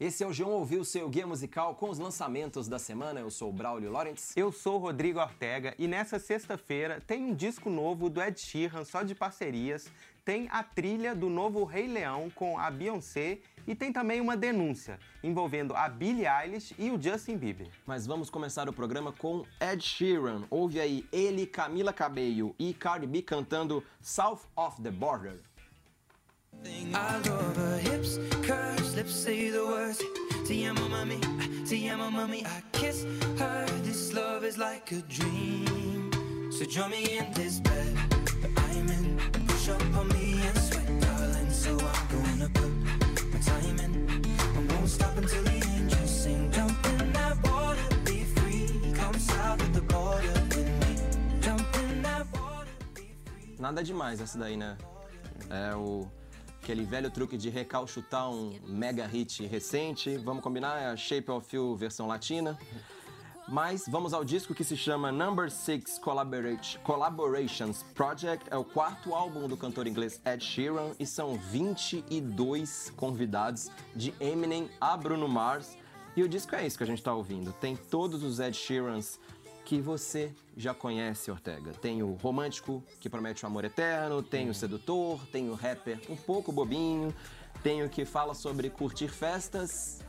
Esse é o João Ouviu, seu guia musical com os lançamentos da semana. Eu sou o Braulio Lawrence. Eu sou o Rodrigo Ortega e nessa sexta-feira tem um disco novo do Ed Sheeran, só de parcerias. Tem a trilha do novo Rei Leão com a Beyoncé e tem também uma denúncia envolvendo a Billie Eilish e o Justin Bieber. Mas vamos começar o programa com Ed Sheeran. Ouve aí ele, Camila Cabello e Cardi B cantando South of the Border. I love her hips, curves, lips say the words. Te amo, mami, te amo, mami. I kiss her. This love is like a dream. So join me in this bed that I'm in. Push up on me and sweat, darling. So I'm gonna put my time in. I won't stop until the angels sing. Jump in that water, be free. Come south of the border with me. Jump in that water, be free. Nada demais essa daí, né? É o aquele velho truque de recalchutar um mega hit recente. Vamos combinar? É a Shape of You versão latina. Mas vamos ao disco que se chama Number Six Collaborations Project. É o quarto álbum do cantor inglês Ed Sheeran e são 22 convidados de Eminem a Bruno Mars. E o disco é isso que a gente tá ouvindo. Tem todos os Ed Sheerans que você já conhece, Ortega. Tem o romântico, que promete o amor eterno, tem o sedutor, tem o rapper um pouco bobinho, tem o que fala sobre curtir festas,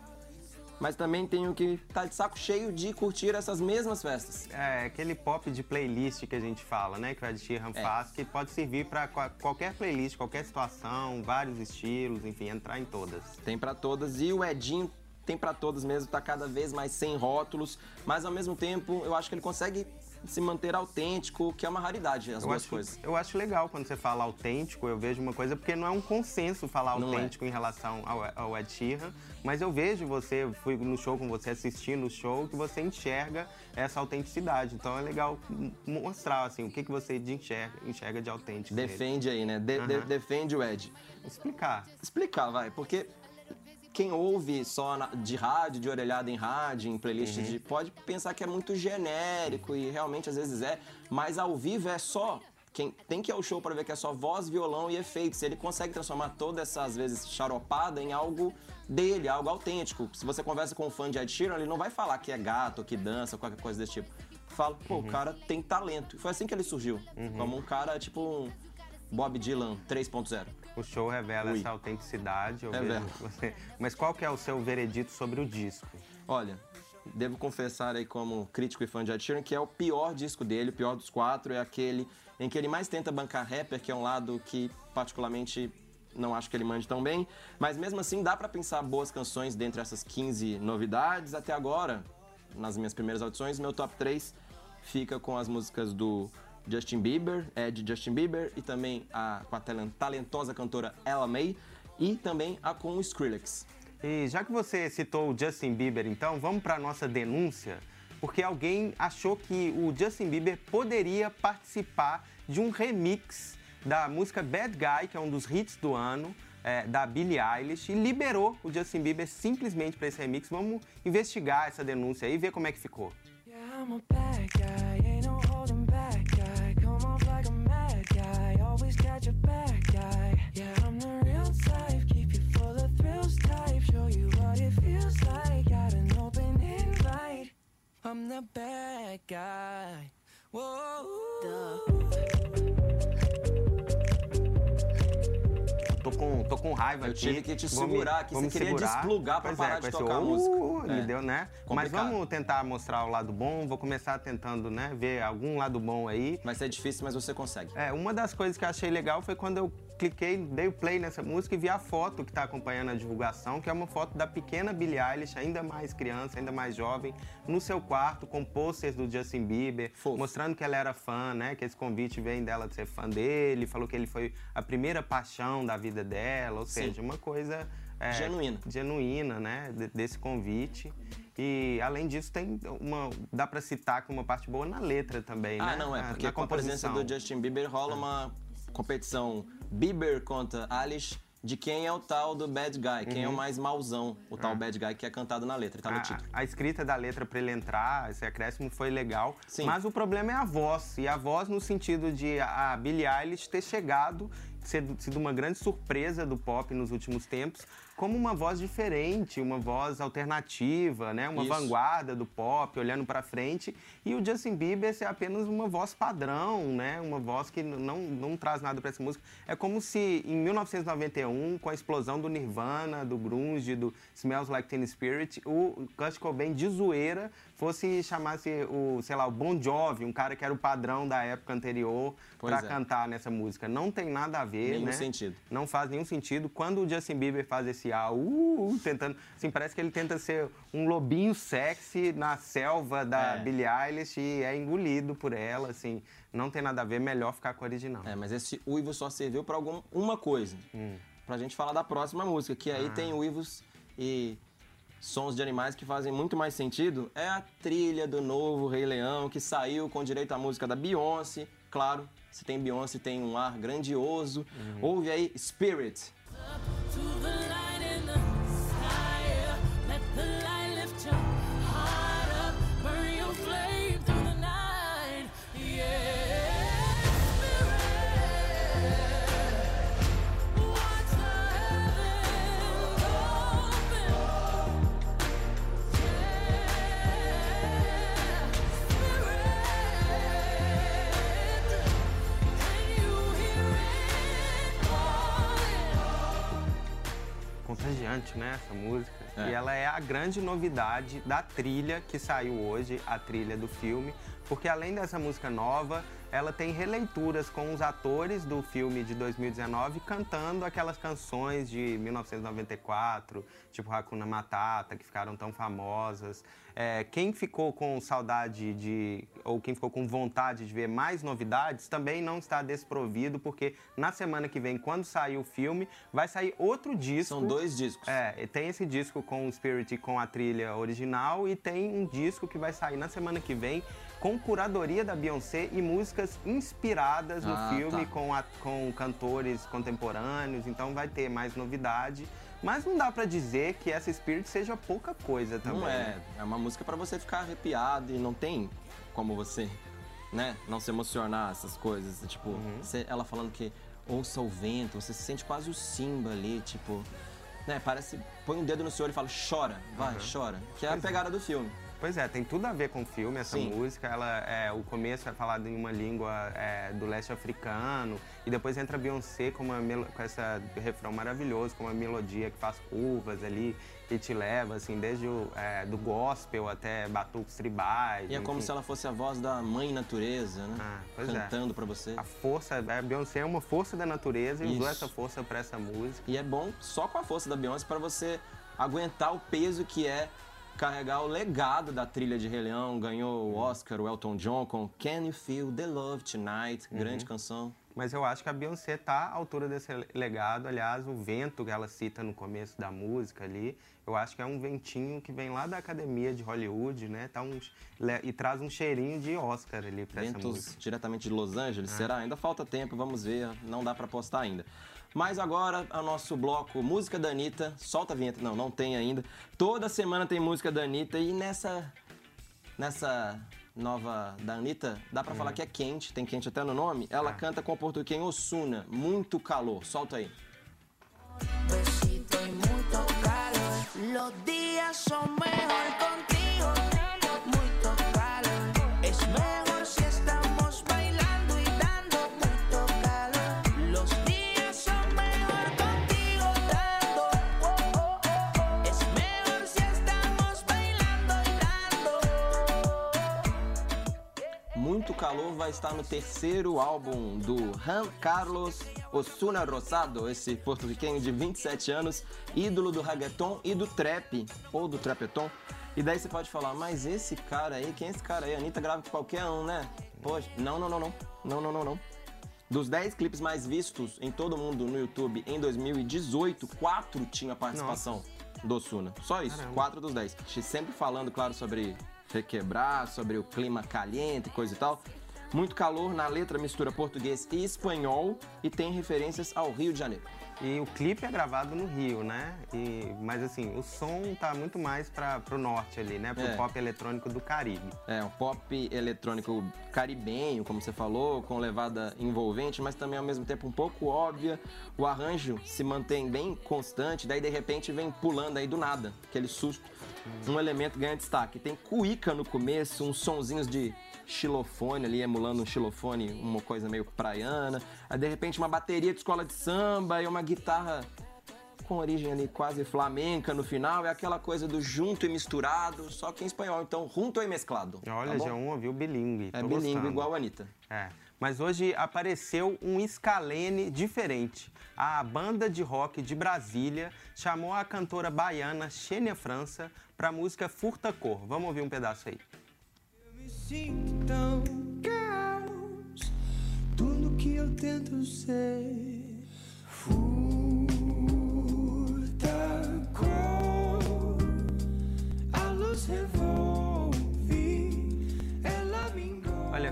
mas também tem o que tá de saco cheio de curtir essas mesmas festas. É aquele pop de playlist que a gente fala, né? Que o Ed Sheeran É. faz, que pode servir para qualquer playlist, qualquer situação, vários estilos, enfim, entrar em todas. Tem pra todas e o Edinho tem pra todas mesmo, tá cada vez mais sem rótulos, mas ao mesmo tempo eu acho que ele consegue se manter autêntico, que é uma raridade as Eu duas acho, coisas. eu acho legal quando você fala autêntico, eu vejo uma coisa, porque não é um consenso falar Não é. autêntico em relação ao, ao Ed Sheeran, mas eu vejo você, fui no show com você, assistindo o show, que você enxerga essa autenticidade. Então é legal mostrar, assim, o que, que você de enxerga, enxerga de autêntico. nele. Defende aí, né? De- de- Aham. defende o Ed. Explicar. explicar, vai, porque quem ouve só na- de rádio, de orelhada em rádio, em playlist Uhum. de pode pensar que é muito genérico e realmente às vezes é, mas ao vivo é só quem tem que ir ao show para ver que é só voz, violão e efeitos. Ele consegue transformar toda essa às vezes charopada em algo dele, algo autêntico. Se você conversa com um fã de Ed Sheeran, ele não vai falar que é gato, que dança, qualquer coisa desse tipo. Fala, pô, Uhum. o cara tem talento. E Foi assim que ele surgiu, como um cara tipo um Bob Dylan 3.0. O show revela Ui. essa autenticidade. Eu É você... Mas qual que é o seu veredito sobre o disco? Olha, devo confessar aí como crítico e fã de Ed Sheeran que é o pior disco dele, o pior dos quatro, é aquele em que ele mais tenta bancar rapper, que é um lado que particularmente não acho que ele mande tão bem, mas mesmo assim dá pra pensar boas canções dentre essas 15 novidades. Até agora, nas minhas primeiras audições, meu top 3 fica com as músicas do Justin Bieber, Ed Justin Bieber, e também a, com a talen- talentosa cantora Ella May, e também a com o Skrillex. E já que você citou o Justin Bieber, então, vamos para nossa denúncia, porque alguém achou que o Justin Bieber poderia participar de um remix da música Bad Guy, que é um dos hits do ano, é, da Billie Eilish, e liberou o Justin Bieber simplesmente para esse remix. Vamos investigar essa denúncia aí e ver como é que ficou. Yeah, Bad guy. Whoa. Tô com, tô com raiva Eu aqui. tive que te me- segurar aqui, você me queria segurar. desplugar pra Pois parar é, de esse tocar a uh, música. Me É. deu, né? Mas Complicado. vamos tentar mostrar o lado bom. Vou começar tentando, né, ver algum lado bom aí. Vai ser difícil, mas você consegue. É, uma das coisas que eu achei legal foi quando eu cliquei, dei o play nessa música e vi a foto que tá acompanhando a divulgação, que é uma foto da pequena Billie Eilish, ainda mais criança, ainda mais jovem, no seu quarto, com posters do Justin Bieber, Fofo. mostrando que ela era fã, né? Que esse convite vem dela de ser fã dele, falou que ele foi a primeira paixão da vida dela, ou Sim. seja, uma coisa é, Genuína. genuína, né, de- desse convite. E além disso tem uma, dá pra citar que uma parte boa na letra também, né? Ah, não, é, Na- porque na com a presença composição. do Justin Bieber rola uma competição Bieber contra Alice de quem é o tal do bad guy, quem é o mais mauzão, o tal bad guy que é cantado na letra, tá no a, título. a escrita da letra pra ele entrar, esse acréscimo foi legal. Sim. Mas o problema é a voz. E a voz no sentido de a a Billie Eilish ter chegado sido uma grande surpresa do pop nos últimos tempos, como uma voz diferente, uma voz alternativa, né? Uma Isso. vanguarda do pop, olhando para frente. E o Justin Bieber é apenas uma voz padrão, né? Uma voz que não, não traz nada para essa música. É como se em 1991, com a explosão do Nirvana, do grunge, do Smells Like Teen Spirit, o Kurt Cobain de zoeira fosse chamasse o, sei lá, o Bon Jovi, um cara que era o padrão da época anterior para é. cantar nessa música. Não tem nada a ver, Nenhum né? sentido. Não faz nenhum sentido. Quando o Justin Bieber faz esse ah, uh, uh, tentando, assim, parece que ele tenta ser um lobinho sexy na selva da É. Billie Eilish e é engolido por ela, assim. Não tem nada a ver, melhor ficar com o original. É, mas esse uivo só serviu pra alguma uma coisa. Hum. Pra gente falar da próxima música, que Ah. aí tem uivos e sons de animais que fazem muito mais sentido. É a trilha do novo Rei Leão, que saiu com direito à música da Beyoncé. Claro, se tem Beyoncé, tem um ar grandioso. Uhum. Ouve aí Spirit. Contagiante, né, essa música. É. E ela é a grande novidade da trilha que saiu hoje, a trilha do filme, porque além dessa música nova, ela tem releituras com os atores do filme de 2019 cantando aquelas canções de 1994, tipo Hakuna Matata, que ficaram tão famosas. É, quem ficou com saudade de, ou quem ficou com vontade de ver mais novidades, também não está desprovido, porque na semana que vem, quando sair o filme, vai sair outro disco. São dois discos. É, tem esse disco com o Spirit e com a trilha original e tem um disco que vai sair na semana que vem com curadoria da Beyoncé e músicas inspiradas no Ah, filme tá. com, a- com cantores contemporâneos, então vai ter mais novidade. Mas não dá pra dizer que essa Spirit seja pouca coisa também. Não é. né? É uma música pra você ficar arrepiado e não tem como você, né, não se emocionar essas coisas. Tipo, Uhum. você- ela falando que ouça o vento, você se sente quase o Simba ali, tipo, né, parece, põe um dedo no seu olho e fala, chora, vai, chora. Que é a é. pegada do filme. Pois é, tem tudo a ver com o filme, essa Sim. música. Ela, é, o começo é falado em uma língua é, do leste africano, e depois entra a Beyoncé com, uma, com esse refrão maravilhoso, com uma melodia que faz curvas ali, que te leva, assim, desde o é, do gospel até batuques tribais. E é como se ela fosse a voz da mãe natureza, né? Ah, pois é. Cantando pra você. A força, a Beyoncé é uma força da natureza e usou Isso. essa força pra essa música. E é bom só com a força da Beyoncé pra você aguentar o peso que é carregar o legado da trilha de Rei Leão. Ganhou o Oscar, o Elton John com Can You Feel the Love Tonight? Uhum. Grande canção. Mas eu acho que a Beyoncé tá à altura desse legado. Aliás, o vento que ela cita no começo da música ali, eu acho que é um ventinho que vem lá da academia de Hollywood, né? Tá um, e traz um cheirinho de Oscar ali pra essa Ventos música. diretamente de Los Ah. Angeles, será? Ainda falta tempo, vamos ver, não dá pra postar ainda. Mas agora, o nosso bloco Música da Anitta, solta a vinheta, não, não tem ainda. Toda semana tem música da Anitta e nessa, nessa nova da Anitta, dá pra falar que é quente, tem quente até no nome. Ela Ah. canta com o português Osuna, muito calor, solta aí. Los días son mejor contigo, Calor vai estar no terceiro álbum do Juan Carlos Osuna Rosado, esse porto-riquenho de 27 anos, ídolo do reggaeton e do trap, ou do trapeton. E daí você pode falar, mas esse cara aí, quem é esse cara aí? A Anitta grava com qualquer um, né? Poxa, não, não, não, não. Não, não, não, não. Dos 10 clipes mais vistos em todo mundo no YouTube em 2018, 4 tinham a participação do Osuna. Só isso, Caramba. 4 dos 10. A gente sempre falando, claro, sobre requebrar, sobre o clima caliente, coisa e tal. Muito calor na letra mistura português e espanhol e tem referências ao Rio de Janeiro. E o clipe é gravado no Rio, né? E, mas assim, o som tá muito mais para pro norte ali, né? Pro É. pop eletrônico do Caribe. É, um pop eletrônico caribenho, como você falou, com levada envolvente, mas também ao mesmo tempo um pouco óbvia. O arranjo se mantém bem constante, daí de repente vem pulando aí do nada, aquele susto. Um elemento ganha destaque. Tem cuíca no começo, uns sonzinhos de xilofone ali, emulando um xilofone, uma coisa meio praiana. Aí de repente uma bateria de escola de samba e uma guitarra com origem ali quase flamenca no final, é aquela coisa do junto e misturado, só que em espanhol, então junto e mesclado. Olha, tá já um ouviu bilíngue. É tô bilíngue gostando. igual a Anitta. É. Mas hoje apareceu um Scalene diferente. A banda de rock de Brasília chamou a cantora baiana Xênia França para a música Furta Cor. Vamos ouvir um pedaço aí. Me sinto tão caos. Tudo que eu tento ser. Furta cor. A luz revolve.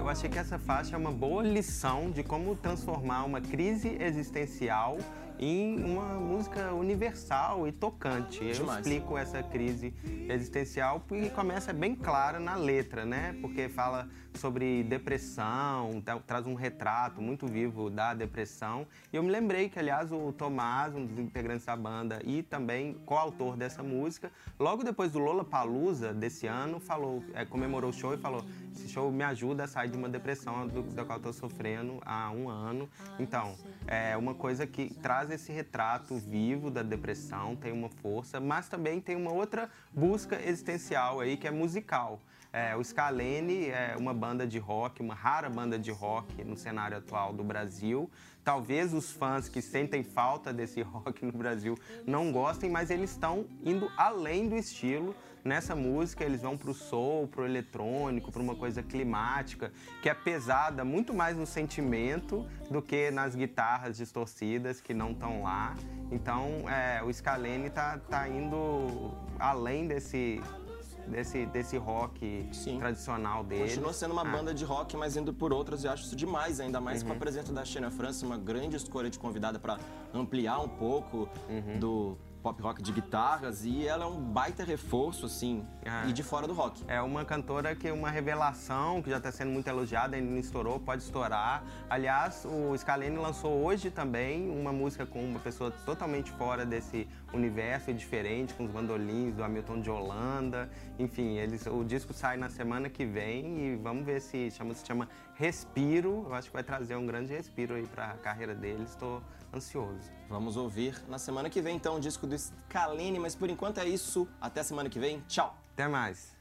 Eu achei que essa faixa é uma boa lição de como transformar uma crise existencial em uma música universal e tocante. Eu Demais. explico essa crise existencial porque começa bem clara na letra, né? Porque fala sobre depressão, tra- traz um retrato muito vivo da depressão. E eu me lembrei que, aliás, o Tomás, um dos integrantes da banda e também coautor dessa música, logo depois do Lola Palusa desse ano, falou, é, comemorou o show e falou: esse show me ajuda a sair de uma depressão do- da qual estou sofrendo há um ano. Então, é uma coisa que traz esse retrato vivo da depressão, tem uma força, mas também tem uma outra busca existencial aí que é musical. É, o Scalene é uma banda de rock, uma rara banda de rock no cenário atual do Brasil. Talvez os fãs que sentem falta desse rock no Brasil não gostem, mas eles estão indo além do estilo nessa música. Eles vão pro soul, pro eletrônico, para uma coisa climática, que é pesada muito mais no sentimento do que nas guitarras distorcidas que não estão lá. Então, é, o Scalene tá, tá indo além desse desse, desse rock Sim. tradicional dele. Continua sendo uma Ah. banda de rock, mas indo por outras, e acho isso demais, ainda mais com a presença da Xena França, uma grande escolha de convidada para ampliar um pouco do pop rock de guitarras, e ela é um baita reforço, assim, e de fora do rock. É uma cantora que é uma revelação, que já está sendo muito elogiada, ainda não estourou, pode estourar. Aliás, o Scalene lançou hoje também uma música com uma pessoa totalmente fora desse universo e diferente, com os bandolins do Hamilton de Holanda. Enfim, eles, o disco sai na semana que vem e vamos ver se chama, se chama Respiro. Eu acho que vai trazer um grande respiro aí para a carreira deles. Estou ansioso. Vamos ouvir na semana que vem, então, o disco do Scalene, mas por enquanto é isso. Até semana que vem. Tchau! Até mais.